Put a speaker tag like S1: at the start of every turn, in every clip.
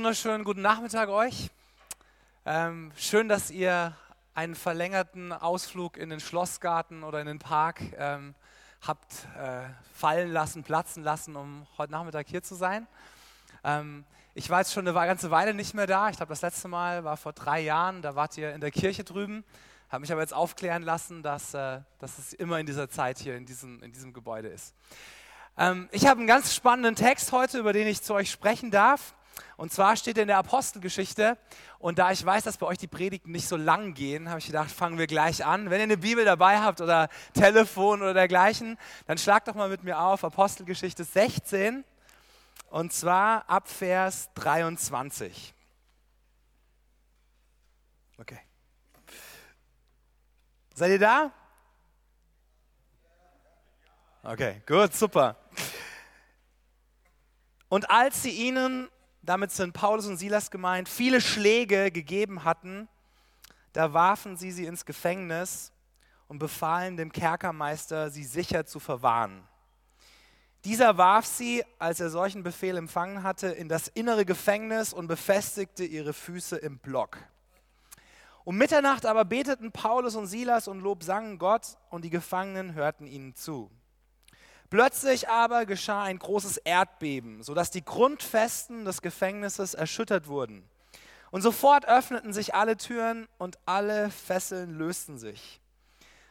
S1: wunderschönen guten Nachmittag euch. Ähm, schön, dass ihr einen verlängerten Ausflug in den Schlossgarten oder in den Park ähm, habt äh, fallen lassen, platzen lassen, um heute Nachmittag hier zu sein. Ähm, ich war jetzt schon eine ganze Weile nicht mehr da. Ich glaube, das letzte Mal war vor drei Jahren. Da wart ihr in der Kirche drüben. Habe mich aber jetzt aufklären lassen, dass, äh, dass es immer in dieser Zeit hier in diesem, in diesem Gebäude ist. Ähm, ich habe einen ganz spannenden Text heute, über den ich zu euch sprechen darf. Und zwar steht in der Apostelgeschichte. Und da ich weiß, dass bei euch die Predigten nicht so lang gehen, habe ich gedacht, fangen wir gleich an. Wenn ihr eine Bibel dabei habt oder Telefon oder dergleichen, dann schlagt doch mal mit mir auf Apostelgeschichte 16. Und zwar ab Vers 23. Okay. Seid ihr da? Okay, gut, super. Und als sie ihnen, damit sind Paulus und Silas gemeint, viele Schläge gegeben hatten, da warfen sie sie ins Gefängnis und befahlen dem Kerkermeister, sie sicher zu verwahren. Dieser warf sie, als er solchen Befehl empfangen hatte, in das innere Gefängnis und befestigte ihre Füße im Block. Um Mitternacht aber beteten Paulus und Silas und Lob sangen Gott und die Gefangenen hörten ihnen zu. Plötzlich aber geschah ein großes Erdbeben, sodass die Grundfesten des Gefängnisses erschüttert wurden. Und sofort öffneten sich alle Türen und alle Fesseln lösten sich.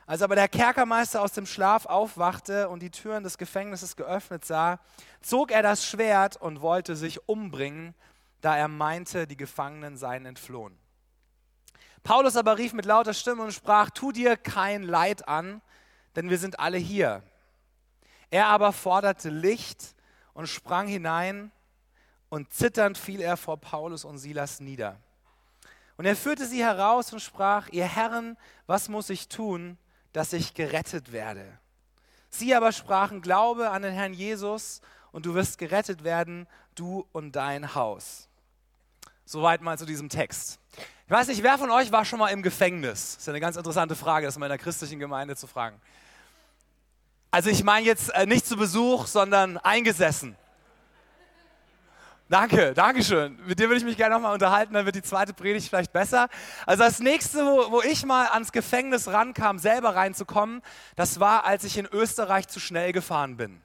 S1: Als aber der Kerkermeister aus dem Schlaf aufwachte und die Türen des Gefängnisses geöffnet sah, zog er das Schwert und wollte sich umbringen, da er meinte, die Gefangenen seien entflohen. Paulus aber rief mit lauter Stimme und sprach, tu dir kein Leid an, denn wir sind alle hier. Er aber forderte Licht und sprang hinein und zitternd fiel er vor Paulus und Silas nieder. Und er führte sie heraus und sprach, ihr Herren, was muss ich tun, dass ich gerettet werde? Sie aber sprachen, glaube an den Herrn Jesus und du wirst gerettet werden, du und dein Haus. Soweit mal zu diesem Text. Ich weiß nicht, wer von euch war schon mal im Gefängnis? Das ist eine ganz interessante Frage, das mal in der christlichen Gemeinde zu fragen. Also ich meine jetzt äh, nicht zu Besuch, sondern eingesessen. Danke, danke schön. Mit dir würde ich mich gerne nochmal unterhalten, dann wird die zweite Predigt vielleicht besser. Also das nächste, wo, wo, ich mal ans Gefängnis rankam, selber reinzukommen, das war, als ich in Österreich zu schnell gefahren bin.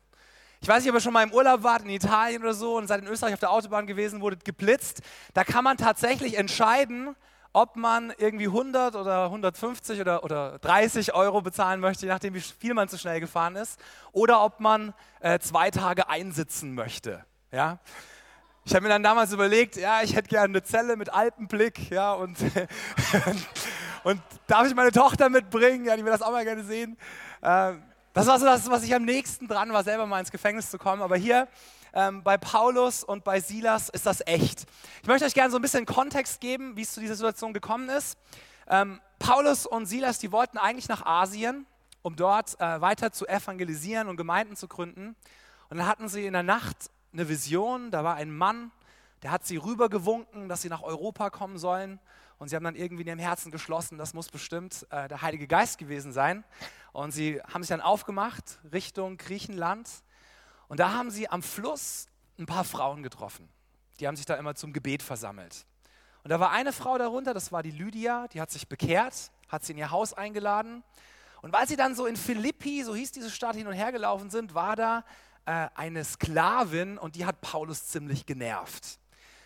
S1: Ich weiß nicht, ob ihr schon mal im Urlaub wart, in Italien oder so, und seid in Österreich auf der Autobahn gewesen, wurdet geblitzt. Da kann man tatsächlich entscheiden, ob man irgendwie 100 oder 150 oder, oder 30 Euro bezahlen möchte, je nachdem, wie viel man zu schnell gefahren ist, oder ob man äh, zwei Tage einsitzen möchte. Ja? Ich habe mir dann damals überlegt, ja, ich hätte gerne eine Zelle mit Alpenblick, ja, und, und darf ich meine Tochter mitbringen? Ja, die will das auch mal gerne sehen. Äh, das war so das, was ich am nächsten dran war, selber mal ins Gefängnis zu kommen. Aber hier ähm, bei Paulus und bei Silas ist das echt. Ich möchte euch gerne so ein bisschen Kontext geben, wie es zu dieser Situation gekommen ist. Ähm, Paulus und Silas, die wollten eigentlich nach Asien, um dort äh, weiter zu evangelisieren und Gemeinden zu gründen. Und dann hatten sie in der Nacht eine Vision, da war ein Mann, der hat sie rübergewunken, dass sie nach Europa kommen sollen. Und sie haben dann irgendwie in ihrem Herzen geschlossen, das muss bestimmt äh, der Heilige Geist gewesen sein. Und sie haben sich dann aufgemacht Richtung Griechenland und da haben sie am Fluss ein paar Frauen getroffen. Die haben sich da immer zum Gebet versammelt. Und da war eine Frau darunter, das war die Lydia, die hat sich bekehrt, hat sie in ihr Haus eingeladen. Und weil sie dann so in Philippi, so hieß diese Stadt, hin und her gelaufen sind, war da äh, eine Sklavin und die hat Paulus ziemlich genervt.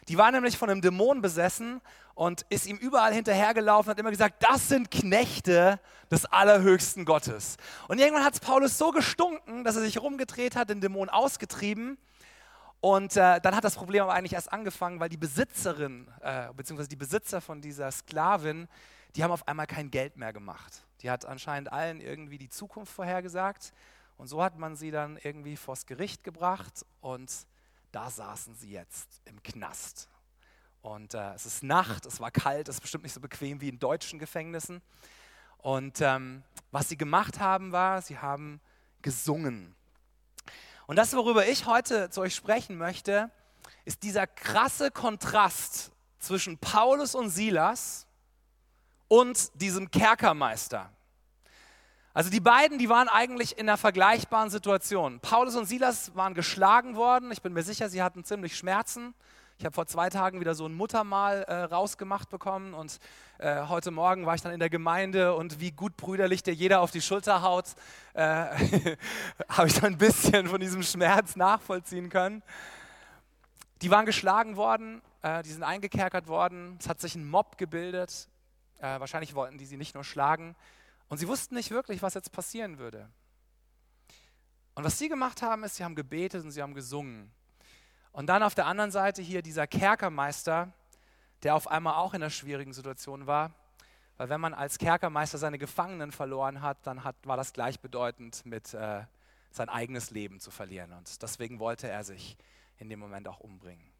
S1: Die war nämlich von einem Dämon besessen und ist ihm überall hinterhergelaufen, hat immer gesagt, das sind Knechte des allerhöchsten Gottes. Und irgendwann hat es Paulus so gestunken, dass er sich rumgedreht hat, den Dämon ausgetrieben. Und äh, dann hat das Problem aber eigentlich erst angefangen, weil die Besitzerin, äh, beziehungsweise die Besitzer von dieser Sklavin, die haben auf einmal kein Geld mehr gemacht. Die hat anscheinend allen irgendwie die Zukunft vorhergesagt. Und so hat man sie dann irgendwie vors Gericht gebracht und da saßen sie jetzt im Knast. Und äh, es ist Nacht, es war kalt, es ist bestimmt nicht so bequem wie in deutschen Gefängnissen. Und ähm, was sie gemacht haben, war, sie haben gesungen. Und das, worüber ich heute zu euch sprechen möchte, ist dieser krasse Kontrast zwischen Paulus und Silas und diesem Kerkermeister. Also die beiden, die waren eigentlich in einer vergleichbaren Situation. Paulus und Silas waren geschlagen worden. Ich bin mir sicher, sie hatten ziemlich Schmerzen. Ich habe vor zwei Tagen wieder so ein Muttermal äh, rausgemacht bekommen und äh, heute Morgen war ich dann in der Gemeinde und wie gut brüderlich dir jeder auf die Schulter haut, äh, habe ich dann ein bisschen von diesem Schmerz nachvollziehen können. Die waren geschlagen worden, äh, die sind eingekerkert worden, es hat sich ein Mob gebildet. Äh, wahrscheinlich wollten die sie nicht nur schlagen und sie wussten nicht wirklich, was jetzt passieren würde. Und was sie gemacht haben, ist, sie haben gebetet und sie haben gesungen. Und dann auf der anderen Seite hier dieser Kerkermeister, der auf einmal auch in einer schwierigen Situation war. Weil wenn man als Kerkermeister seine Gefangenen verloren hat, dann hat, war das gleichbedeutend mit äh, sein eigenes Leben zu verlieren. Und deswegen wollte er sich in dem Moment auch umbringen.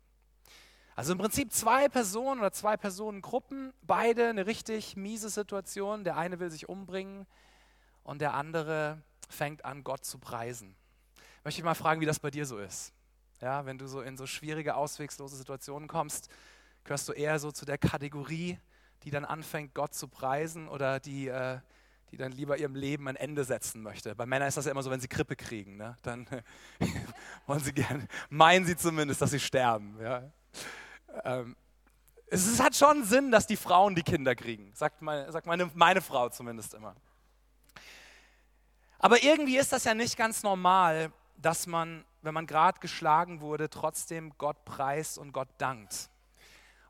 S1: Also im Prinzip zwei Personen oder zwei Personengruppen, beide eine richtig miese Situation. Der eine will sich umbringen und der andere fängt an, Gott zu preisen. Möchte ich mal fragen, wie das bei dir so ist. Ja, wenn du so in so schwierige, auswegslose Situationen kommst, gehörst du eher so zu der Kategorie, die dann anfängt, Gott zu preisen oder die, äh, die dann lieber ihrem Leben ein Ende setzen möchte. Bei Männern ist das ja immer so, wenn sie Grippe kriegen, ne? dann wollen sie gerne, meinen sie zumindest, dass sie sterben. Ja? Ähm, es, es, hat schon Sinn, dass die Frauen die Kinder kriegen, sagt, meine, sagt meine, meine Frau zumindest immer. Aber irgendwie ist das ja nicht ganz normal, dass man wenn man gerade geschlagen wurde, trotzdem Gott preist und Gott dankt.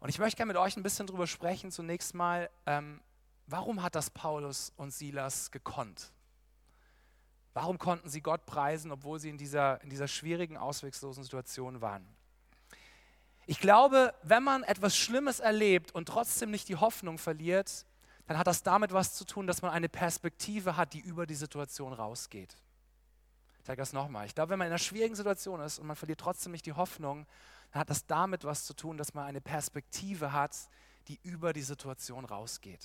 S1: Und ich möchte gerne mit euch ein bisschen darüber sprechen, zunächst mal, ähm, warum hat das Paulus und Silas gekonnt? Warum konnten sie Gott preisen, obwohl sie in dieser, in dieser schwierigen, ausweglosen Situation waren? Ich glaube, wenn man etwas Schlimmes erlebt und trotzdem nicht die Hoffnung verliert, dann hat das damit was zu tun, dass man eine Perspektive hat, die über die Situation rausgeht sage das nochmal. Ich glaube, wenn man in einer schwierigen Situation ist und man verliert trotzdem nicht die Hoffnung, dann hat das damit was zu tun, dass man eine Perspektive hat, die über die Situation rausgeht.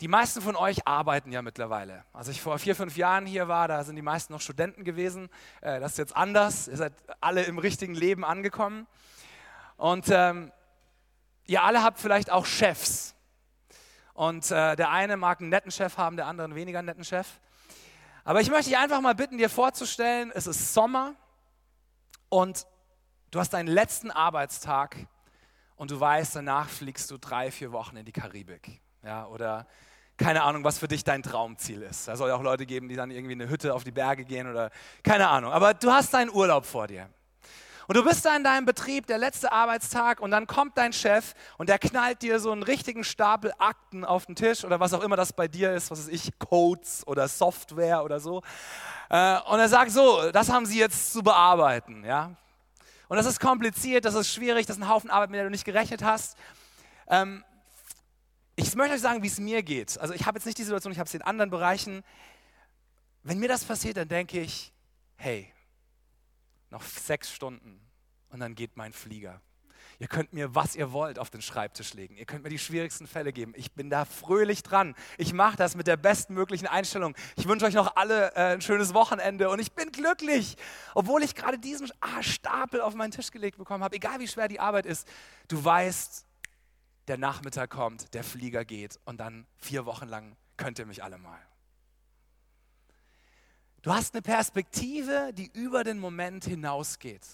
S1: Die meisten von euch arbeiten ja mittlerweile. Als ich vor vier, fünf Jahren hier war, da sind die meisten noch Studenten gewesen. Äh, das ist jetzt anders. Ihr seid alle im richtigen Leben angekommen. Und ähm, ihr alle habt vielleicht auch Chefs. Und äh, der eine mag einen netten Chef haben, der andere einen weniger netten Chef. Aber ich möchte dich einfach mal bitten, dir vorzustellen, es ist Sommer und du hast deinen letzten Arbeitstag und du weißt, danach fliegst du drei, vier Wochen in die Karibik. Ja, oder keine Ahnung, was für dich dein Traumziel ist. Da soll ja auch Leute geben, die dann irgendwie in eine Hütte auf die Berge gehen oder keine Ahnung. Aber du hast deinen Urlaub vor dir. Und du bist da in deinem Betrieb, der letzte Arbeitstag, und dann kommt dein Chef und der knallt dir so einen richtigen Stapel Akten auf den Tisch oder was auch immer das bei dir ist, was weiß ich, Codes oder Software oder so. Äh, und er sagt so, das haben sie jetzt zu bearbeiten, ja. Und das ist kompliziert, das ist schwierig, das ist ein Haufen Arbeit, mit der du nicht gerechnet hast. Ähm, ich möchte euch sagen, wie es mir geht. Also ich habe jetzt nicht die Situation, ich habe es in anderen Bereichen. Wenn mir das passiert, dann denke ich, hey, noch sechs Stunden und dann geht mein Flieger. Ihr könnt mir, was ihr wollt, auf den Schreibtisch legen. Ihr könnt mir die schwierigsten Fälle geben. Ich bin da fröhlich dran. Ich mache das mit der bestmöglichen Einstellung. Ich wünsche euch noch alle äh, ein schönes Wochenende und ich bin glücklich, obwohl ich gerade diesen ah, Stapel auf meinen Tisch gelegt bekommen habe. Egal wie schwer die Arbeit ist, du weißt, der Nachmittag kommt, der Flieger geht und dann vier Wochen lang könnt ihr mich alle mal. Du hast eine Perspektive, die über den Moment hinausgeht.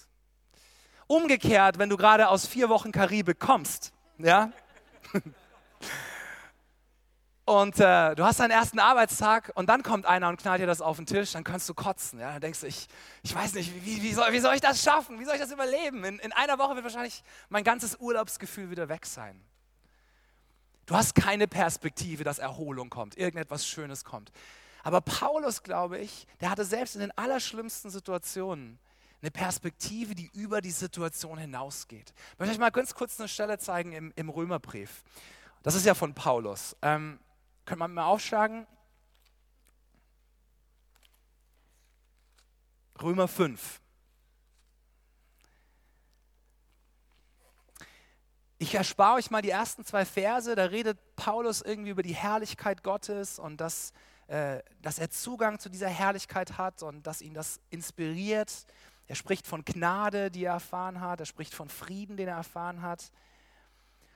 S1: Umgekehrt, wenn du gerade aus vier Wochen Karibik kommst, ja, und äh, du hast deinen ersten Arbeitstag und dann kommt einer und knallt dir das auf den Tisch, dann kannst du kotzen. Ja? Dann denkst du, ich, ich weiß nicht, wie, wie, soll, wie soll ich das schaffen? Wie soll ich das überleben? In, in einer Woche wird wahrscheinlich mein ganzes Urlaubsgefühl wieder weg sein. Du hast keine Perspektive, dass Erholung kommt, irgendetwas Schönes kommt. Aber Paulus, glaube ich, der hatte selbst in den allerschlimmsten Situationen eine Perspektive, die über die Situation hinausgeht. Ich möchte euch mal ganz kurz eine Stelle zeigen im, im Römerbrief. Das ist ja von Paulus. Ähm, könnt man mal aufschlagen? Römer 5. Ich erspare euch mal die ersten zwei Verse, da redet Paulus irgendwie über die Herrlichkeit Gottes und dass äh, dass er Zugang zu dieser Herrlichkeit hat und dass ihn das inspiriert. Er spricht von Gnade, die er erfahren hat. Er spricht von Frieden, den er erfahren hat.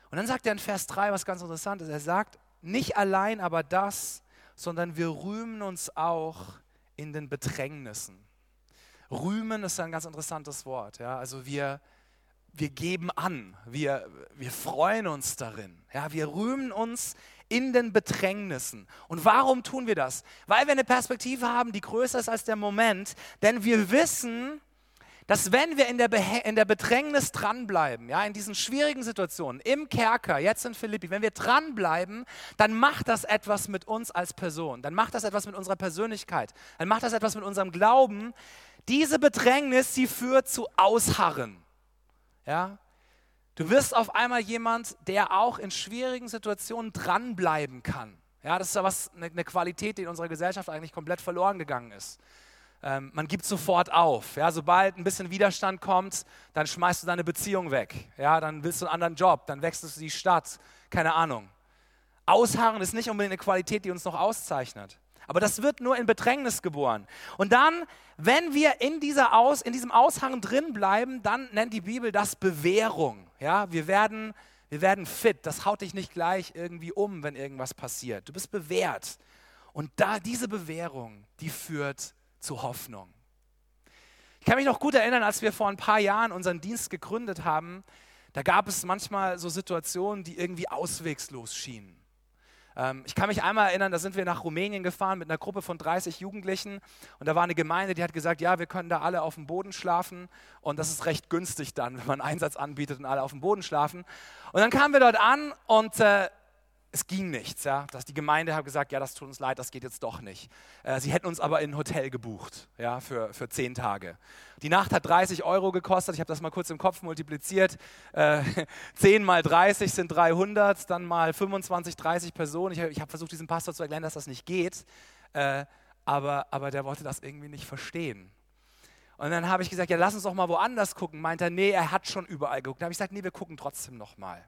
S1: Und dann sagt er in Vers 3 was ganz interessant ist. Er sagt, nicht allein aber das, sondern wir rühmen uns auch in den Bedrängnissen. Rühmen ist ein ganz interessantes Wort. Ja? Also wir, wir geben an, wir, wir freuen uns darin, ja, wir rühmen uns in den Bedrängnissen. Und warum tun wir das? Weil wir eine Perspektive haben, die größer ist als der Moment, denn wir wissen, dass wenn wir in der, Be in der Bedrängnis dranbleiben, ja, in diesen schwierigen Situationen, im Kerker, jetzt in Philippi, wenn wir dranbleiben, dann macht das etwas mit uns als Person, dann macht das etwas mit unserer Persönlichkeit, dann macht das etwas mit unserem Glauben. Diese Bedrängnis, sie führt zu Ausharren. Ja? Du wirst auf einmal jemand, der auch in schwierigen Situationen dranbleiben kann. Ja, das ist ja was, eine, Qualität, die in unserer Gesellschaft eigentlich komplett verloren gegangen ist. Ähm, man gibt sofort auf. Ja, sobald ein bisschen Widerstand kommt, dann schmeißt du deine Beziehung weg. Ja, dann willst du einen anderen Job, dann wechselst du die Stadt. Keine Ahnung. Ausharren ist nicht unbedingt eine Qualität, die uns noch auszeichnet. Aber das wird nur in Bedrängnis geboren. Und dann, wenn wir in, dieser Aus, in diesem Ausharren drin bleiben, dann nennt die Bibel das Bewährung. Ja, wir werden, wir werden fit. Das haut dich nicht gleich irgendwie um, wenn irgendwas passiert. Du bist bewährt. Und da diese Bewährung, die führt zu Hoffnung. Ich kann mich noch gut erinnern, als wir vor ein paar Jahren unseren Dienst gegründet haben, da gab es manchmal so Situationen, die irgendwie auswegslos schienen. Ähm, ich kann mich einmal erinnern, da sind wir nach Rumänien gefahren mit einer Gruppe von 30 Jugendlichen und da war eine Gemeinde, die hat gesagt, ja, wir können da alle auf dem Boden schlafen und das ist recht günstig dann, wenn man Einsatz anbietet und alle auf dem Boden schlafen. Und dann kamen wir dort an und äh, es ging nichts. Ja? Dass die Gemeinde hat gesagt, ja, das tut uns leid, das geht jetzt doch nicht. Äh, sie hätten uns aber in ein Hotel gebucht ja, für, für zehn Tage. Die Nacht hat 30 Euro gekostet. Ich habe das mal kurz im Kopf multipliziert. Äh, 10 mal 30 sind 300, dann mal 25, 30 Personen. Ich, ich habe versucht, diesem Pastor zu erklären, dass das nicht geht. Äh, aber, aber der wollte das irgendwie nicht verstehen. Und dann habe ich gesagt, ja, lass uns doch mal woanders gucken. Meint er, nee, er hat schon überall geguckt. Dann habe ich gesagt, nee, wir gucken trotzdem noch mal.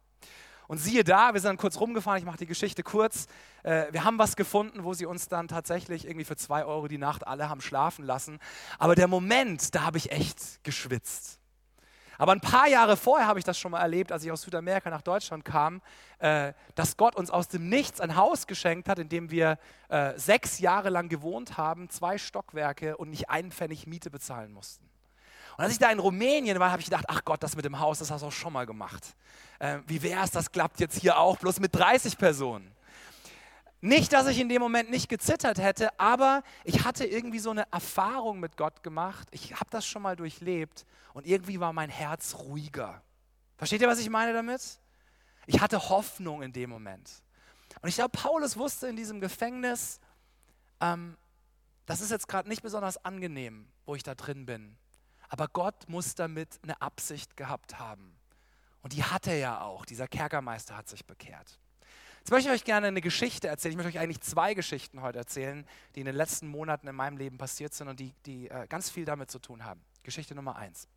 S1: Und siehe da, wir sind dann kurz rumgefahren, ich mache die Geschichte kurz. Äh, wir haben was gefunden, wo sie uns dann tatsächlich irgendwie für zwei Euro die Nacht alle haben schlafen lassen. Aber der Moment, da habe ich echt geschwitzt. Aber ein paar Jahre vorher habe ich das schon mal erlebt, als ich aus Südamerika nach Deutschland kam, äh, dass Gott uns aus dem Nichts ein Haus geschenkt hat, in dem wir äh, sechs Jahre lang gewohnt haben, zwei Stockwerke und nicht einen Pfennig Miete bezahlen mussten. Und als ich da in Rumänien war, habe ich gedacht, ach Gott, das mit dem Haus, das hast du auch schon mal gemacht. Äh, wie wäre es, das klappt jetzt hier auch, bloß mit 30 Personen. Nicht, dass ich in dem Moment nicht gezittert hätte, aber ich hatte irgendwie so eine Erfahrung mit Gott gemacht. Ich habe das schon mal durchlebt und irgendwie war mein Herz ruhiger. Versteht ihr, was ich meine damit? Ich hatte Hoffnung in dem Moment. Und ich glaube, Paulus wusste in diesem Gefängnis, ähm, das ist jetzt gerade nicht besonders angenehm, wo ich da drin bin. Aber Gott muss damit eine Absicht gehabt haben. Und die hat er ja auch. Dieser Kerkermeister hat sich bekehrt. Jetzt möchte ich euch gerne eine Geschichte erzählen. Ich möchte euch eigentlich zwei Geschichten heute erzählen, die in den letzten Monaten in meinem Leben passiert sind und die, die äh, ganz viel damit zu tun haben. Geschichte Nummer eins.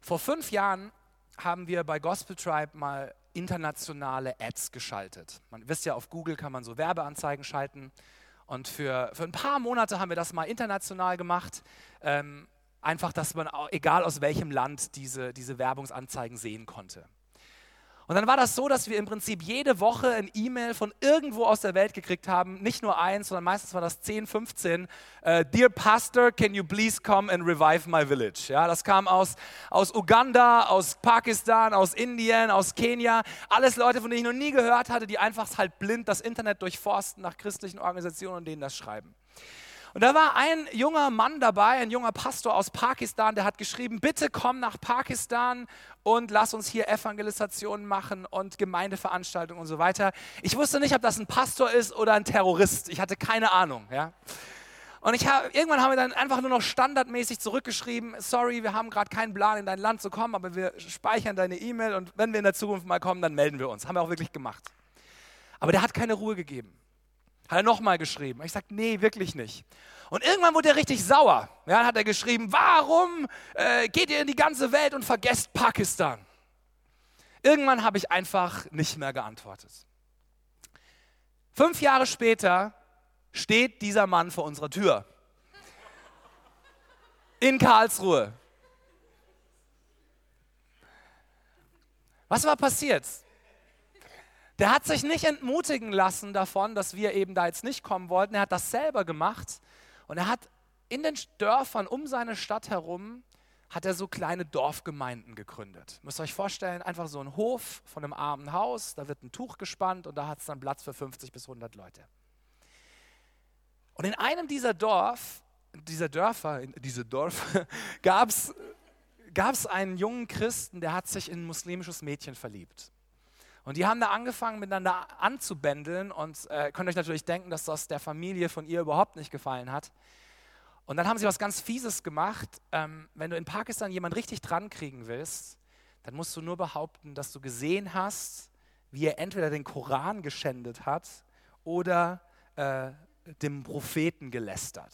S1: Vor fünf Jahren haben wir bei Gospel Tribe mal internationale Ads geschaltet. Man wisst ja, auf Google kann man so Werbeanzeigen schalten. Und für, für ein paar Monate haben wir das mal international gemacht. Ähm, einfach, dass man, egal aus welchem Land, diese, diese Werbungsanzeigen sehen konnte. Und dann war das so, dass wir im Prinzip jede Woche ein E-Mail von irgendwo aus der Welt gekriegt haben. Nicht nur eins, sondern meistens war das 10, 15. Uh, Dear Pastor, can you please come and revive my village? Ja, das kam aus, aus Uganda, aus Pakistan, aus Indien, aus Kenia. Alles Leute, von denen ich noch nie gehört hatte, die einfach halt blind das Internet durchforsten nach christlichen Organisationen und denen das schreiben. Und da war ein junger Mann dabei, ein junger Pastor aus Pakistan, der hat geschrieben, bitte komm nach Pakistan und lass uns hier Evangelisationen machen und Gemeindeveranstaltungen und so weiter. Ich wusste nicht, ob das ein Pastor ist oder ein Terrorist. Ich hatte keine Ahnung. Ja. Und ich hab, irgendwann haben wir dann einfach nur noch standardmäßig zurückgeschrieben, sorry, wir haben gerade keinen Plan, in dein Land zu kommen, aber wir speichern deine E-Mail und wenn wir in der Zukunft mal kommen, dann melden wir uns. Haben wir auch wirklich gemacht. Aber der hat keine Ruhe gegeben. Hat er nochmal geschrieben. Ich sagte, nee, wirklich nicht. Und irgendwann wurde er richtig sauer. Ja, dann hat er geschrieben, warum äh, geht ihr in die ganze Welt und vergesst Pakistan? Irgendwann habe ich einfach nicht mehr geantwortet. Fünf Jahre später steht dieser Mann vor unserer Tür. In Karlsruhe. Was war passiert? Der hat sich nicht entmutigen lassen davon, dass wir eben da jetzt nicht kommen wollten. Er hat das selber gemacht und er hat in den Dörfern um seine Stadt herum hat er so kleine Dorfgemeinden gegründet. Müsst ihr euch vorstellen, einfach so ein Hof von einem armen Haus, da wird ein Tuch gespannt und da hat es dann Platz für 50 bis 100 Leute. Und in einem dieser Dorf, dieser Dörfer, diese Dorf, gab es einen jungen Christen, der hat sich in ein muslimisches Mädchen verliebt. Und die haben da angefangen, miteinander anzubändeln und äh, könnt euch natürlich denken, dass das der Familie von ihr überhaupt nicht gefallen hat. Und dann haben sie was ganz Fieses gemacht. Ähm, wenn du in Pakistan jemanden richtig dran kriegen willst, dann musst du nur behaupten, dass du gesehen hast, wie er entweder den Koran geschändet hat oder äh, dem Propheten gelästert.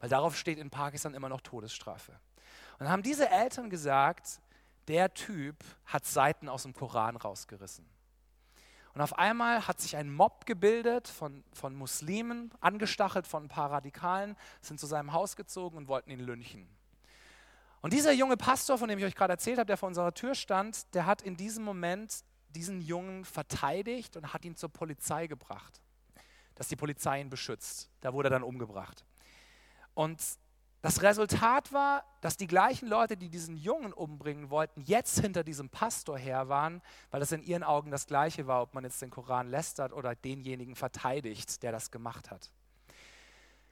S1: Weil darauf steht in Pakistan immer noch Todesstrafe. Und dann haben diese Eltern gesagt, der Typ hat Seiten aus dem Koran rausgerissen. Und auf einmal hat sich ein Mob gebildet von, von Muslimen, angestachelt von ein paar Radikalen, sind zu seinem Haus gezogen und wollten ihn lynchen. Und dieser junge Pastor, von dem ich euch gerade erzählt habe, der vor unserer Tür stand, der hat in diesem Moment diesen Jungen verteidigt und hat ihn zur Polizei gebracht, dass die Polizei ihn beschützt. Da wurde er dann umgebracht. Und das Resultat war, dass die gleichen Leute, die diesen Jungen umbringen wollten, jetzt hinter diesem Pastor her waren, weil das in ihren Augen das Gleiche war, ob man jetzt den Koran lästert oder denjenigen verteidigt, der das gemacht hat.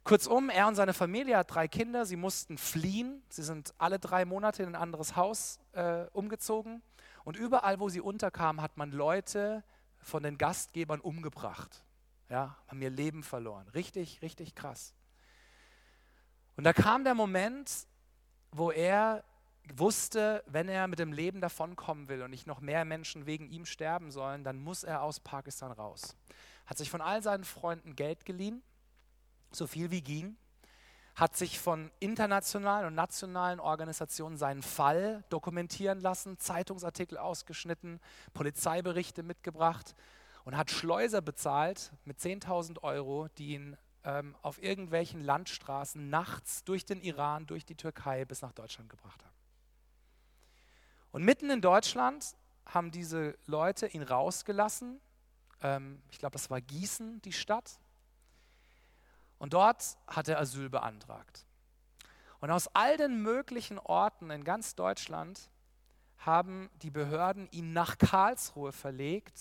S1: Kurzum, er und seine Familie hat drei Kinder, sie mussten fliehen, sie sind alle drei Monate in ein anderes Haus äh, umgezogen und überall, wo sie unterkamen, hat man Leute von den Gastgebern umgebracht, ja, haben ihr Leben verloren. Richtig, richtig krass. Und da kam der Moment, wo er wusste, wenn er mit dem Leben davonkommen will und nicht noch mehr Menschen wegen ihm sterben sollen, dann muss er aus Pakistan raus. Hat sich von all seinen Freunden Geld geliehen, so viel wie ging, hat sich von internationalen und nationalen Organisationen seinen Fall dokumentieren lassen, Zeitungsartikel ausgeschnitten, Polizeiberichte mitgebracht und hat Schleuser bezahlt mit 10.000 Euro, die ihn ähm, auf irgendwelchen Landstraßen nachts durch den Iran, durch die Türkei bis nach Deutschland gebracht haben. Und mitten in Deutschland haben diese Leute ihn rausgelassen. Ähm, ich glaube, das war Gießen, die Stadt. Und dort hat er Asyl beantragt. Und aus all den möglichen Orten in ganz Deutschland haben die Behörden ihn nach Karlsruhe verlegt,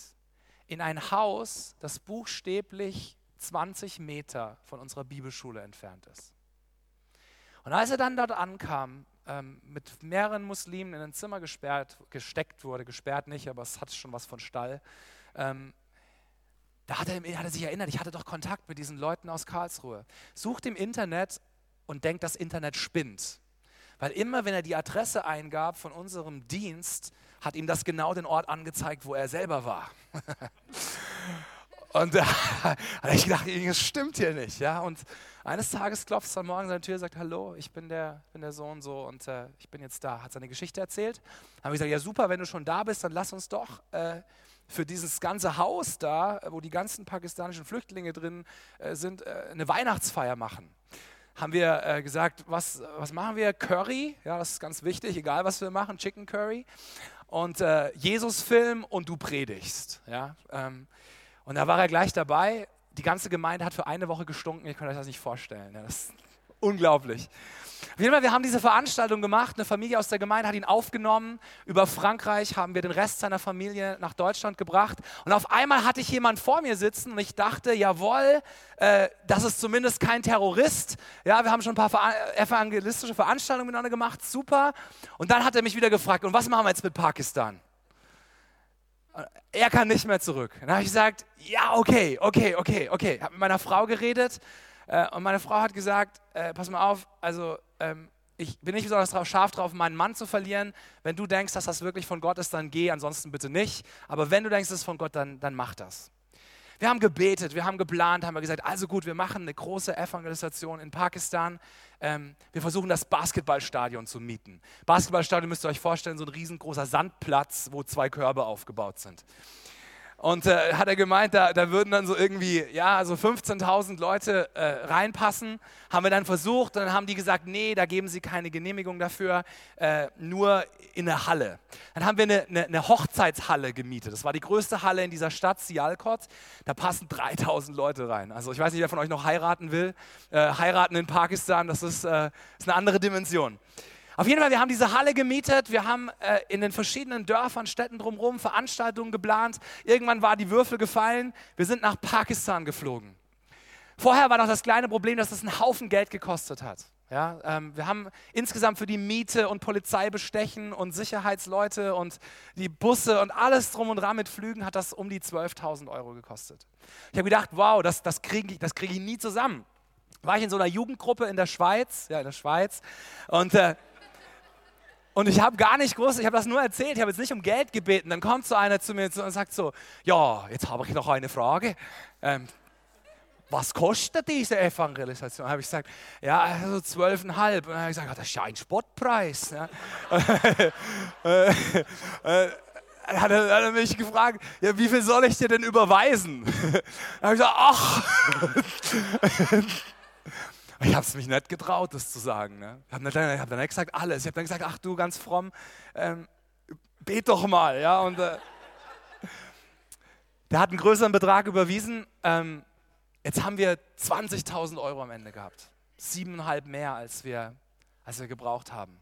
S1: in ein Haus, das buchstäblich 20 Meter von unserer Bibelschule entfernt ist. Und als er dann dort ankam, ähm, mit mehreren Muslimen in ein Zimmer gesperrt, gesteckt wurde, gesperrt nicht, aber es hat schon was von Stall, ähm, da hat er, hat er sich erinnert, ich hatte doch Kontakt mit diesen Leuten aus Karlsruhe. Sucht im Internet und denkt, das Internet spinnt. Weil immer, wenn er die Adresse eingab von unserem Dienst, hat ihm das genau den Ort angezeigt, wo er selber war. Und da habe ich gedacht, das stimmt hier nicht. Ja? Und eines Tages klopft es dann morgen an seine Tür und sagt, hallo, ich bin der, bin der Sohn so und äh, ich bin jetzt da. Hat seine Geschichte erzählt. Dann habe ich gesagt, ja super, wenn du schon da bist, dann lass uns doch äh, für dieses ganze Haus da, wo die ganzen pakistanischen Flüchtlinge drin äh, sind, äh, eine Weihnachtsfeier machen haben wir äh, gesagt, was, was machen wir? Curry, ja, das ist ganz wichtig, egal was wir machen, Chicken Curry. Und äh, Jesus-Film und du predigst. Ja, ähm, und da war er gleich dabei. Die ganze Gemeinde hat für eine Woche gestunken. Ihr könnt euch das nicht vorstellen. Das ist unglaublich. Auf jeden wir haben diese Veranstaltung gemacht. Eine Familie aus der Gemeinde hat ihn aufgenommen. Über Frankreich haben wir den Rest seiner Familie nach Deutschland gebracht. Und auf einmal hatte ich jemanden vor mir sitzen und ich dachte, jawohl, äh, das ist zumindest kein Terrorist. Ja, wir haben schon ein paar evangelistische Veranstaltungen miteinander gemacht. Super. Und dann hat er mich wieder gefragt, und was machen wir jetzt mit Pakistan? Er kann nicht mehr zurück. Dann habe ich gesagt, ja, okay, okay, okay, okay. Ich habe mit meiner Frau geredet äh, und meine Frau hat gesagt, äh, pass mal auf, also ähm, ich bin nicht besonders drauf, scharf drauf, meinen Mann zu verlieren. Wenn du denkst, dass das wirklich von Gott ist, dann geh, ansonsten bitte nicht. Aber wenn du denkst, es ist von Gott, dann, dann mach das. Wir haben gebetet, wir haben geplant, haben wir gesagt, also gut, wir machen eine große Evangelisation in Pakistan. Ähm, wir versuchen das Basketballstadion zu mieten. Basketballstadion müsst ihr euch vorstellen, so ein riesengroßer Sandplatz, wo zwei Körbe aufgebaut sind. Und äh, hat er gemeint, da, da würden dann so irgendwie, ja, so 15.000 Leute äh, reinpassen. Haben wir dann versucht und dann haben die gesagt, nee, da geben sie keine Genehmigung dafür, äh, nur in der Halle. Dann haben wir eine, eine, eine, Hochzeitshalle gemietet. Das war die größte Halle in dieser Stadt, Sialkot. Da passen 3.000 Leute rein. Also ich weiß nicht, wer von euch noch heiraten will. Äh, heiraten in Pakistan, das ist, äh, ist eine andere Dimension. Auf jeden Fall, wir haben diese Halle gemietet, wir haben äh, in den verschiedenen Dörfern, Städten drumherum Veranstaltungen geplant. Irgendwann war die Würfel gefallen, wir sind nach Pakistan geflogen. Vorher war noch das kleine Problem, dass es einen Haufen Geld gekostet hat. Ja, ähm, wir haben insgesamt für die Miete und Polizeibestechen und Sicherheitsleute und die Busse und alles drum und dran mit Flügen hat das um die 12.000 Euro gekostet. Ich habe gedacht, wow, das, das kriege ich, krieg ich nie zusammen. War ich in so einer Jugendgruppe in der Schweiz, ja, in der Schweiz, und, äh, und ich habe gar nicht gewusst, ich habe das nur erzählt, ich habe jetzt nicht um Geld gebeten. Dann kommt so einer zu mir und sagt so, ja, jetzt habe ich noch eine Frage. Ähm, was kostet diese Evangelisation? habe ich gesagt, ja, also zwölfeinhalb. Und dann habe ich gesagt, das ist ja ein Spottpreis. Ja. Äh, äh, hat er, hat er mich gefragt, ja, wie viel soll ich dir denn überweisen? dann habe ich gesagt, ach. ich habe es mich nicht getraut, das zu sagen. Ne? Ich habe dann, hab dann nicht gesagt alles. Ich habe dann gesagt, ach du, ganz fromm, ähm, bet doch mal. Ja? Und, äh, der hat einen größeren Betrag überwiesen. Ähm, Jetzt haben wir 20.000 Euro am Ende gehabt. Siebeneinhalb mehr, als wir, als wir gebraucht haben.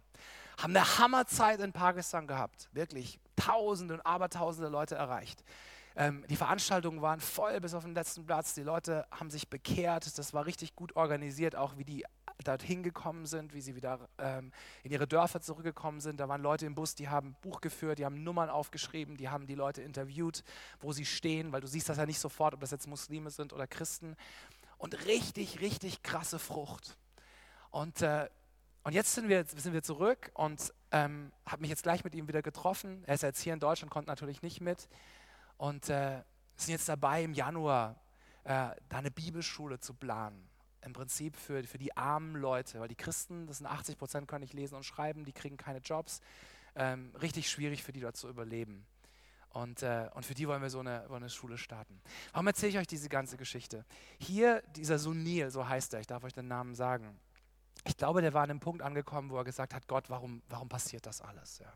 S1: Haben eine Hammerzeit in Pakistan gehabt. Wirklich Tausende und Abertausende Leute erreicht. Ähm, die Veranstaltungen waren voll bis auf den letzten Platz. Die Leute haben sich bekehrt. Das war richtig gut organisiert, auch wie die dorthin gekommen sind, wie sie wieder ähm, in ihre Dörfer zurückgekommen sind. Da waren Leute im Bus, die haben Buch geführt, die haben Nummern aufgeschrieben, die haben die Leute interviewt, wo sie stehen, weil du siehst das ja nicht sofort, ob das jetzt Muslime sind oder Christen. Und richtig, richtig krasse Frucht. Und, äh, und jetzt sind wir, sind wir zurück und ähm, habe mich jetzt gleich mit ihm wieder getroffen. Er ist jetzt hier in Deutschland, konnte natürlich nicht mit. Und äh, sind jetzt dabei, im Januar äh, da eine Bibelschule zu planen im Prinzip für, für die armen Leute, weil die Christen, das sind 80 Prozent, können nicht lesen und schreiben, die kriegen keine Jobs. Ähm, richtig schwierig für die dort zu überleben. Und, äh, und für die wollen wir so eine, wollen eine Schule starten. Warum erzähle ich euch diese ganze Geschichte? Hier, dieser Sunil, so heißt er, ich darf euch den Namen sagen. Ich glaube, der war an einem Punkt angekommen, wo er gesagt hat, Gott, warum, warum passiert das alles? Ja?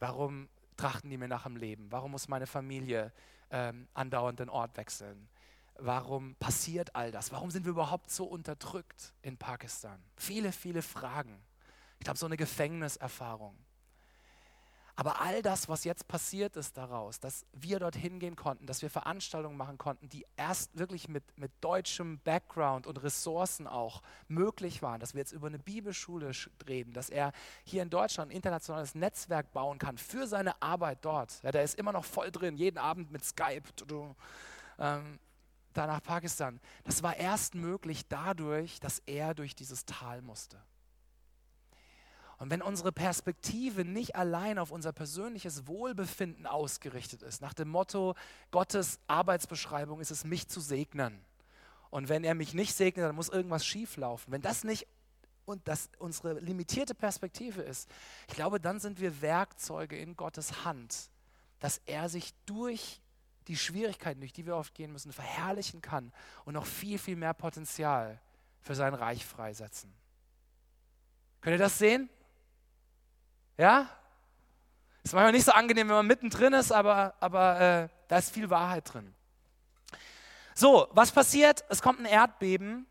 S1: Warum trachten die mir nach dem Leben? Warum muss meine Familie ähm, andauernd den Ort wechseln? warum passiert all das? Warum sind wir überhaupt so unterdrückt in Pakistan? Viele, viele Fragen. Ich glaube, so eine Gefängniserfahrung. Aber all das, was jetzt passiert ist daraus, dass wir dorthin gehen konnten, dass wir Veranstaltungen machen konnten, die erst wirklich mit, mit deutschem Background und Ressourcen auch möglich waren, dass wir jetzt über eine Bibelschule reden, dass er hier in Deutschland ein internationales Netzwerk bauen kann für seine Arbeit dort. Ja, der ist immer noch voll drin, jeden Abend mit Skype. Ähm, da nach Pakistan. Das war erst möglich dadurch, dass er durch dieses Tal musste. Und wenn unsere Perspektive nicht allein auf unser persönliches Wohlbefinden ausgerichtet ist, nach dem Motto, Gottes Arbeitsbeschreibung ist es, mich zu segnen. Und wenn er mich nicht segnet, dann muss irgendwas schieflaufen. Wenn das nicht und das unsere limitierte Perspektive ist, ich glaube, dann sind wir Werkzeuge in Gottes Hand, dass er sich durch die Schwierigkeiten, durch die wir oft gehen müssen, verherrlichen kann und noch viel, viel mehr Potenzial für sein Reich freisetzen. Könnt ihr das sehen? Ja? Ist manchmal nicht so angenehm, wenn man mittendrin ist, aber, aber äh, da ist viel Wahrheit drin. So, was passiert? Es kommt ein Erdbeben.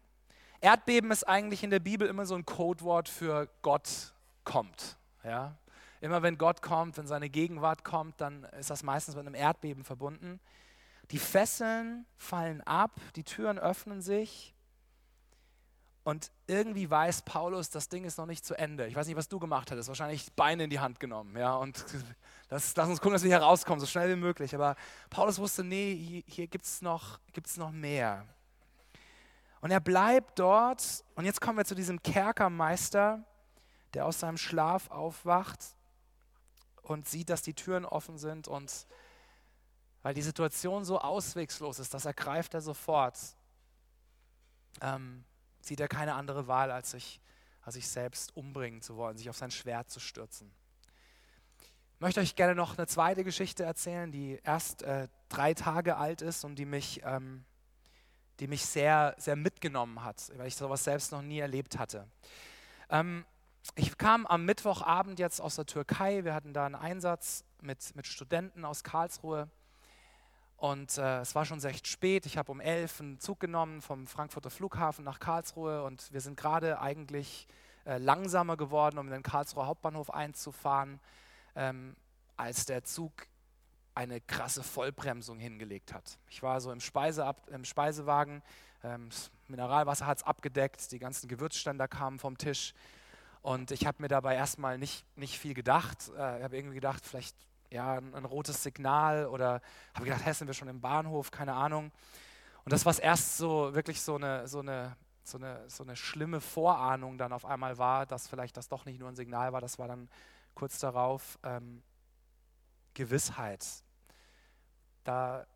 S1: Erdbeben ist eigentlich in der Bibel immer so ein Codewort für Gott kommt. Ja? Immer wenn Gott kommt, wenn seine Gegenwart kommt, dann ist das meistens mit einem Erdbeben verbunden. Die Fesseln fallen ab, die Türen öffnen sich und irgendwie weiß Paulus, das Ding ist noch nicht zu Ende. Ich weiß nicht, was du gemacht hättest. Wahrscheinlich Beine in die Hand genommen. Ja, und das, lass uns gucken, dass wir hier rauskommen, so schnell wie möglich. Aber Paulus wusste, nee, hier, hier gibt es noch, gibt's noch mehr. Und er bleibt dort. Und jetzt kommen wir zu diesem Kerkermeister, der aus seinem Schlaf aufwacht und sieht, dass die Türen offen sind und weil die Situation so auswegslos ist, das ergreift er sofort, ähm, sieht er keine andere Wahl, als sich, als sich selbst umbringen zu wollen, sich auf sein Schwert zu stürzen. Ich möchte euch gerne noch eine zweite Geschichte erzählen, die erst äh, drei Tage alt ist und die mich, ähm, die mich sehr, sehr mitgenommen hat, weil ich sowas selbst noch nie erlebt hatte. Ähm, ich kam am Mittwochabend jetzt aus der Türkei. Wir hatten da einen Einsatz mit, mit Studenten aus Karlsruhe. Und äh, es war schon recht spät. Ich habe um elf einen Zug genommen vom Frankfurter Flughafen nach Karlsruhe und wir sind gerade eigentlich äh, langsamer geworden, um in den Karlsruher Hauptbahnhof einzufahren, ähm, als der Zug eine krasse Vollbremsung hingelegt hat. Ich war so im, Speiseab im Speisewagen, ähm, das Mineralwasser hat es abgedeckt, die ganzen Gewürzständer kamen vom Tisch und ich habe mir dabei erstmal nicht, nicht viel gedacht. Äh, ich habe irgendwie gedacht, vielleicht ja, ein, ein rotes Signal oder habe gedacht, hey, sind wir schon im Bahnhof, keine Ahnung. Und das, was erst so wirklich so eine, so eine, so eine, so eine schlimme Vorahnung dann auf einmal war, dass vielleicht das doch nicht nur ein Signal war, das war dann kurz darauf ähm, Gewissheit. Da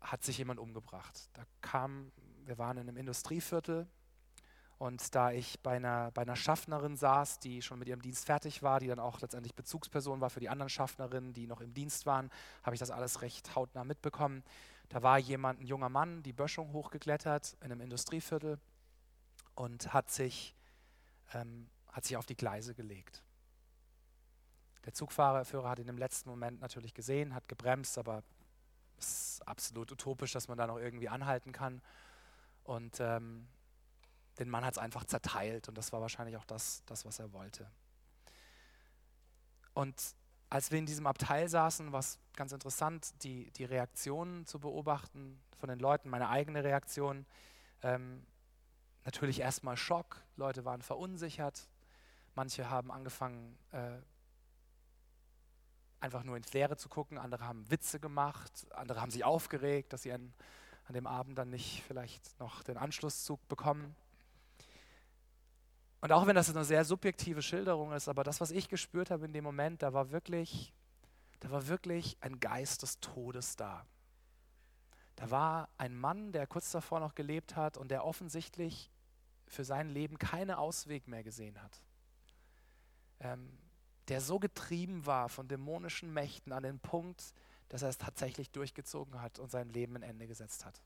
S1: hat sich jemand umgebracht. Da kam, wir waren in einem Industrieviertel und da ich bei einer, bei einer Schaffnerin saß, die schon mit ihrem Dienst fertig war, die dann auch letztendlich Bezugsperson war für die anderen Schaffnerinnen, die noch im Dienst waren, habe ich das alles recht hautnah mitbekommen. Da war jemand, ein junger Mann, die Böschung hochgeklettert in einem Industrieviertel und hat sich, ähm, hat sich auf die Gleise gelegt. Der Zugfahrer hat ihn im letzten Moment natürlich gesehen, hat gebremst, aber es ist absolut utopisch, dass man da noch irgendwie anhalten kann. Und ähm, den Mann hat es einfach zerteilt und das war wahrscheinlich auch das, das, was er wollte. Und als wir in diesem Abteil saßen, war es ganz interessant, die, die Reaktionen zu beobachten von den Leuten, meine eigene Reaktion. Ähm, natürlich erstmal Schock, Leute waren verunsichert, manche haben angefangen, äh, einfach nur ins Leere zu gucken, andere haben Witze gemacht, andere haben sich aufgeregt, dass sie an, an dem Abend dann nicht vielleicht noch den Anschlusszug bekommen. Und auch wenn das eine sehr subjektive Schilderung ist, aber das, was ich gespürt habe in dem Moment, da war wirklich, da war wirklich ein Geist des Todes da. Da war ein Mann, der kurz davor noch gelebt hat und der offensichtlich für sein Leben keinen Ausweg mehr gesehen hat. Ähm, der so getrieben war von dämonischen Mächten an den Punkt, dass er es tatsächlich durchgezogen hat und sein Leben ein Ende gesetzt hat.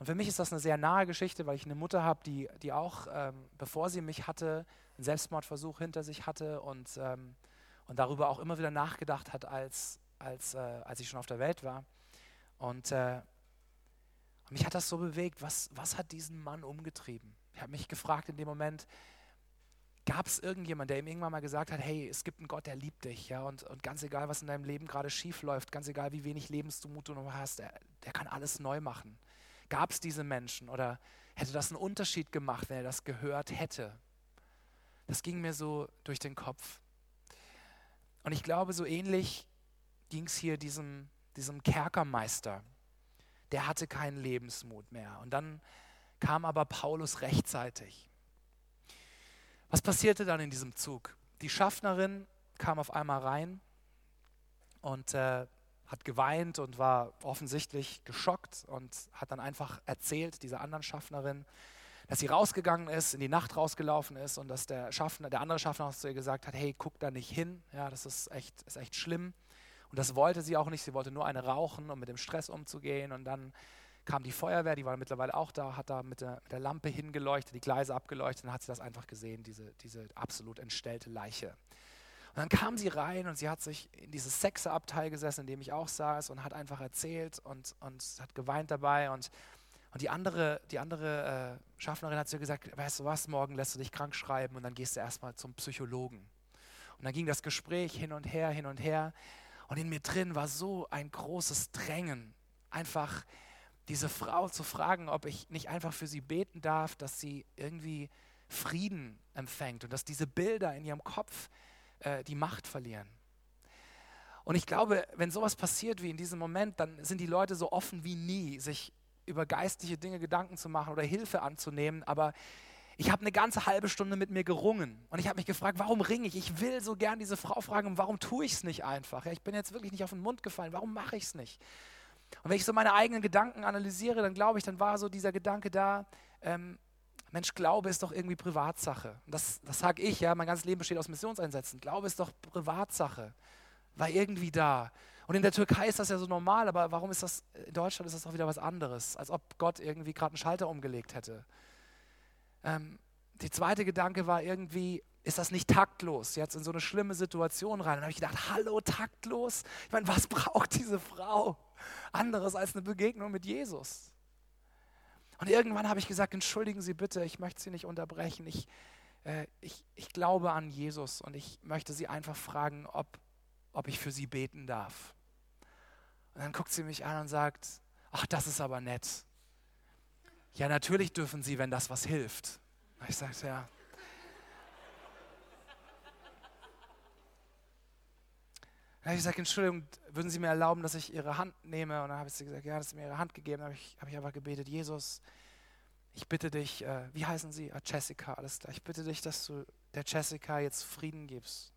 S1: Und für mich ist das eine sehr nahe Geschichte, weil ich eine Mutter habe, die, die auch, ähm, bevor sie mich hatte, einen Selbstmordversuch hinter sich hatte und, ähm, und darüber auch immer wieder nachgedacht hat, als, als, äh, als ich schon auf der Welt war. Und, äh, mich hat das so bewegt, was, was hat diesen Mann umgetrieben? Ich habe mich gefragt in dem Moment, gab es irgendjemand, der ihm irgendwann mal gesagt hat, hey, es gibt einen Gott, der liebt dich, ja, und, und ganz egal, was in deinem Leben gerade schief läuft, ganz egal, wie wenig Lebensmut du noch hast, der, der kann alles neu machen. Gab es diese Menschen oder hätte das einen Unterschied gemacht, wenn er das gehört hätte? Das ging mir so durch den Kopf. Und ich glaube, so ähnlich ging es hier diesem, diesem Kerkermeister. Der hatte keinen Lebensmut mehr. Und dann kam aber Paulus rechtzeitig. Was passierte dann in diesem Zug? Die Schaffnerin kam auf einmal rein und äh, hat geweint und war offensichtlich geschockt und hat dann einfach erzählt, dieser anderen Schaffnerin, dass sie rausgegangen ist, in die Nacht rausgelaufen ist und dass der, Schaffner, der andere Schaffner zu ihr gesagt hat, hey, guck da nicht hin, ja, das ist echt, ist echt schlimm. Und das wollte sie auch nicht, sie wollte nur eine rauchen, um mit dem Stress umzugehen. Und dann kam die Feuerwehr, die war mittlerweile auch da, hat da mit der, mit der Lampe hingeleuchtet, die Gleise abgeleuchtet und hat sie das einfach gesehen, diese, diese absolut entstellte Leiche. Und dann kam sie rein und sie hat sich in dieses Sechserabteil gesessen, in dem ich auch saß und hat einfach erzählt und, und hat geweint dabei. Und, und die andere, die andere äh, Schaffnerin hat zu ihr gesagt, weißt du was, morgen lässt du dich krank schreiben und dann gehst du erstmal zum Psychologen. Und dann ging das Gespräch hin und her, hin und her. Und in mir drin war so ein großes Drängen, einfach diese Frau zu fragen, ob ich nicht einfach für sie beten darf, dass sie irgendwie Frieden empfängt und dass diese Bilder in ihrem Kopf äh, die Macht verlieren. Und ich glaube, wenn sowas passiert wie in diesem Moment, dann sind die Leute so offen wie nie, sich über geistliche Dinge Gedanken zu machen oder Hilfe anzunehmen. Aber ich habe eine ganze halbe Stunde mit mir gerungen und ich habe mich gefragt, warum ringe ich? Ich will so gern diese Frau fragen, warum tue ich es nicht einfach? Ja, ich bin jetzt wirklich nicht auf den Mund gefallen, warum mache ich es nicht? Und wenn ich so meine eigenen Gedanken analysiere, dann glaube ich, dann war so dieser Gedanke da, ähm, Mensch, Glaube ist doch irgendwie Privatsache. Das, das sage ich, ja, mein ganzes Leben besteht aus Missionseinsätzen. Glaube ist doch Privatsache. War irgendwie da. Und in der Türkei ist das ja so normal, aber warum ist das, in Deutschland ist das doch wieder was anderes, als ob Gott irgendwie gerade einen Schalter umgelegt hätte. Ähm, die zweite Gedanke war irgendwie, ist das nicht taktlos, jetzt in so eine schlimme Situation rein? Und dann habe ich gedacht, hallo, taktlos? Ich meine, was braucht diese Frau? Anderes als eine Begegnung mit Jesus. Und irgendwann habe ich gesagt, entschuldigen Sie bitte, ich möchte Sie nicht unterbrechen. Ich, äh, ich, ich glaube an Jesus und ich möchte sie einfach fragen, ob, ob ich für sie beten darf. Und dann guckt sie mich an und sagt, ach, das ist aber nett. Ja, natürlich dürfen sie, wenn das was hilft. Ich sage, ja. Habe ich gesagt, Entschuldigung, würden Sie mir erlauben, dass ich Ihre Hand nehme? Und dann habe ich sie gesagt, ja, dass Sie mir Ihre Hand gegeben. Dann habe ich, hab ich einfach gebetet, Jesus, ich bitte dich, äh, wie heißen Sie? Ah, Jessica, alles klar. Ich bitte dich, dass du der Jessica jetzt Frieden gibst.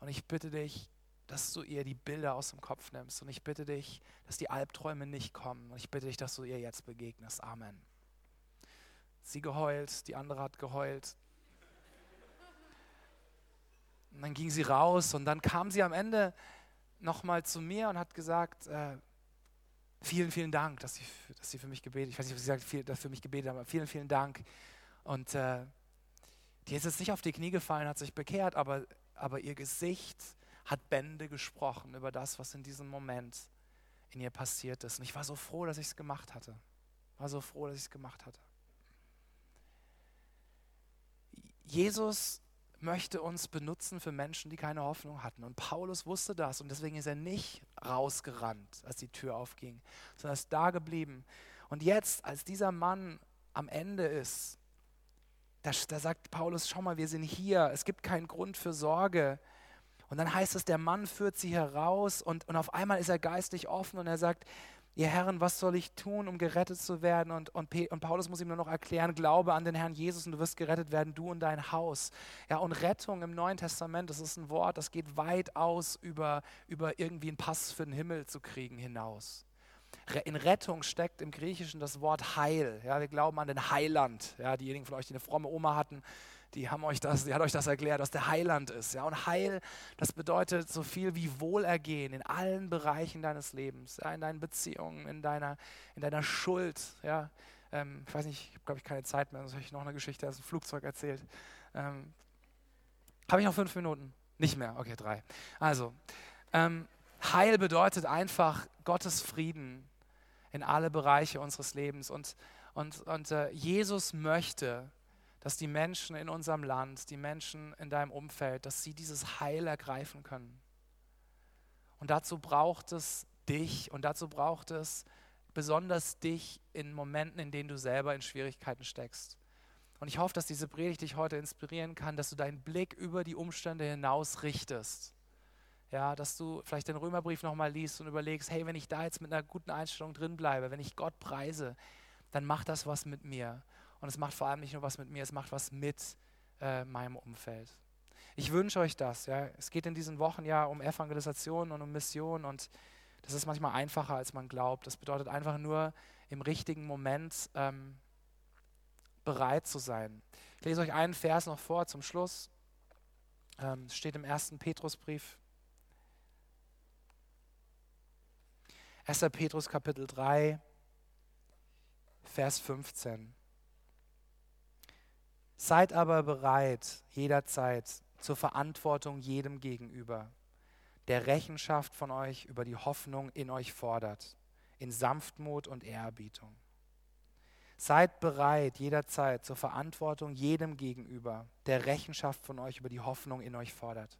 S1: Und ich bitte dich, dass du ihr die Bilder aus dem Kopf nimmst. Und ich bitte dich, dass die Albträume nicht kommen. Und ich bitte dich, dass du ihr jetzt begegnest. Amen. Sie geheult, die andere hat geheult. Und dann ging sie raus und dann kam sie am Ende nochmal zu mir und hat gesagt, äh, vielen, vielen Dank, dass sie, dass sie für mich gebetet, ich weiß nicht, was sie sagt, viel, dass für mich gebetet haben, aber vielen, vielen Dank. Und äh, die ist jetzt nicht auf die Knie gefallen, hat sich bekehrt, aber, aber ihr Gesicht hat Bände gesprochen über das, was in diesem Moment in ihr passiert ist. Und ich war so froh, dass ich es gemacht hatte. War so froh, dass ich es gemacht hatte. Jesus möchte uns benutzen für Menschen, die keine Hoffnung hatten. Und Paulus wusste das und deswegen ist er nicht rausgerannt, als die Tür aufging, sondern ist da geblieben. Und jetzt, als dieser Mann am Ende ist, da, da sagt Paulus, schau mal, wir sind hier, es gibt keinen Grund für Sorge. Und dann heißt es, der Mann führt sie heraus und, und auf einmal ist er geistlich offen und er sagt, ihr Herren, was soll ich tun, um gerettet zu werden? Und, und, und, Paulus muss ihm nur noch erklären, glaube an den Herrn Jesus und du wirst gerettet werden, du und dein Haus. Ja, und Rettung im Neuen Testament, das ist ein Wort, das geht weit aus über, über irgendwie einen Pass für den Himmel zu kriegen hinaus. In Rettung steckt im Griechischen das Wort Heil. Ja, wir glauben an den Heiland. Ja, diejenigen von euch, die eine fromme Oma hatten, die haben euch das, die hat euch das erklärt, dass der Heiland ist. Ja? Und Heil, das bedeutet so viel wie Wohlergehen in allen Bereichen deines Lebens, ja? in deinen Beziehungen, in deiner, in deiner Schuld. Ja? Ähm, ich weiß nicht, ich habe glaube ich keine Zeit mehr, sonst habe ich noch eine Geschichte aus dem Flugzeug erzählt. Ähm, habe ich noch fünf Minuten? Nicht mehr, okay, drei. Also, ähm, Heil bedeutet einfach Gottes Frieden in alle Bereiche unseres Lebens. Und, und, und äh, Jesus möchte, dass die Menschen in unserem Land, die Menschen in deinem Umfeld, dass sie dieses Heil ergreifen können. Und dazu braucht es dich und dazu braucht es besonders dich in Momenten, in denen du selber in Schwierigkeiten steckst. Und ich hoffe, dass diese Predigt dich heute inspirieren kann, dass du deinen Blick über die Umstände hinaus richtest. Ja, dass du vielleicht den Römerbrief nochmal liest und überlegst, hey, wenn ich da jetzt mit einer guten Einstellung drin bleibe, wenn ich Gott preise, dann macht das was mit mir. Und es macht vor allem nicht nur was mit mir, es macht was mit äh, meinem Umfeld. Ich wünsche euch das. Ja. Es geht in diesen Wochen ja um Evangelisation und um Mission und das ist manchmal einfacher, als man glaubt. Das bedeutet einfach nur im richtigen Moment ähm, bereit zu sein. Ich lese euch einen Vers noch vor zum Schluss. Ähm, es steht im ersten Petrusbrief. 1. Petrus Kapitel 3, Vers 15. Seid aber bereit jederzeit zur Verantwortung jedem gegenüber, der Rechenschaft von euch über die Hoffnung in euch fordert, in Sanftmut und Ehrerbietung. Seid bereit jederzeit zur Verantwortung jedem gegenüber, der Rechenschaft von euch über die Hoffnung in euch fordert.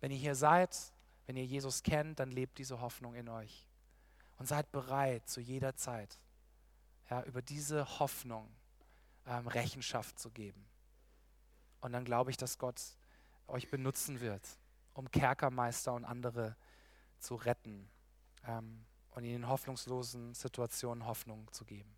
S1: Wenn ihr hier seid, wenn ihr Jesus kennt, dann lebt diese Hoffnung in euch. Und seid bereit zu jeder Zeit, ja, über diese Hoffnung ähm, Rechenschaft zu geben. Und dann glaube ich, dass Gott euch benutzen wird, um Kerkermeister und andere zu retten ähm, und in hoffnungslosen Situationen Hoffnung zu geben.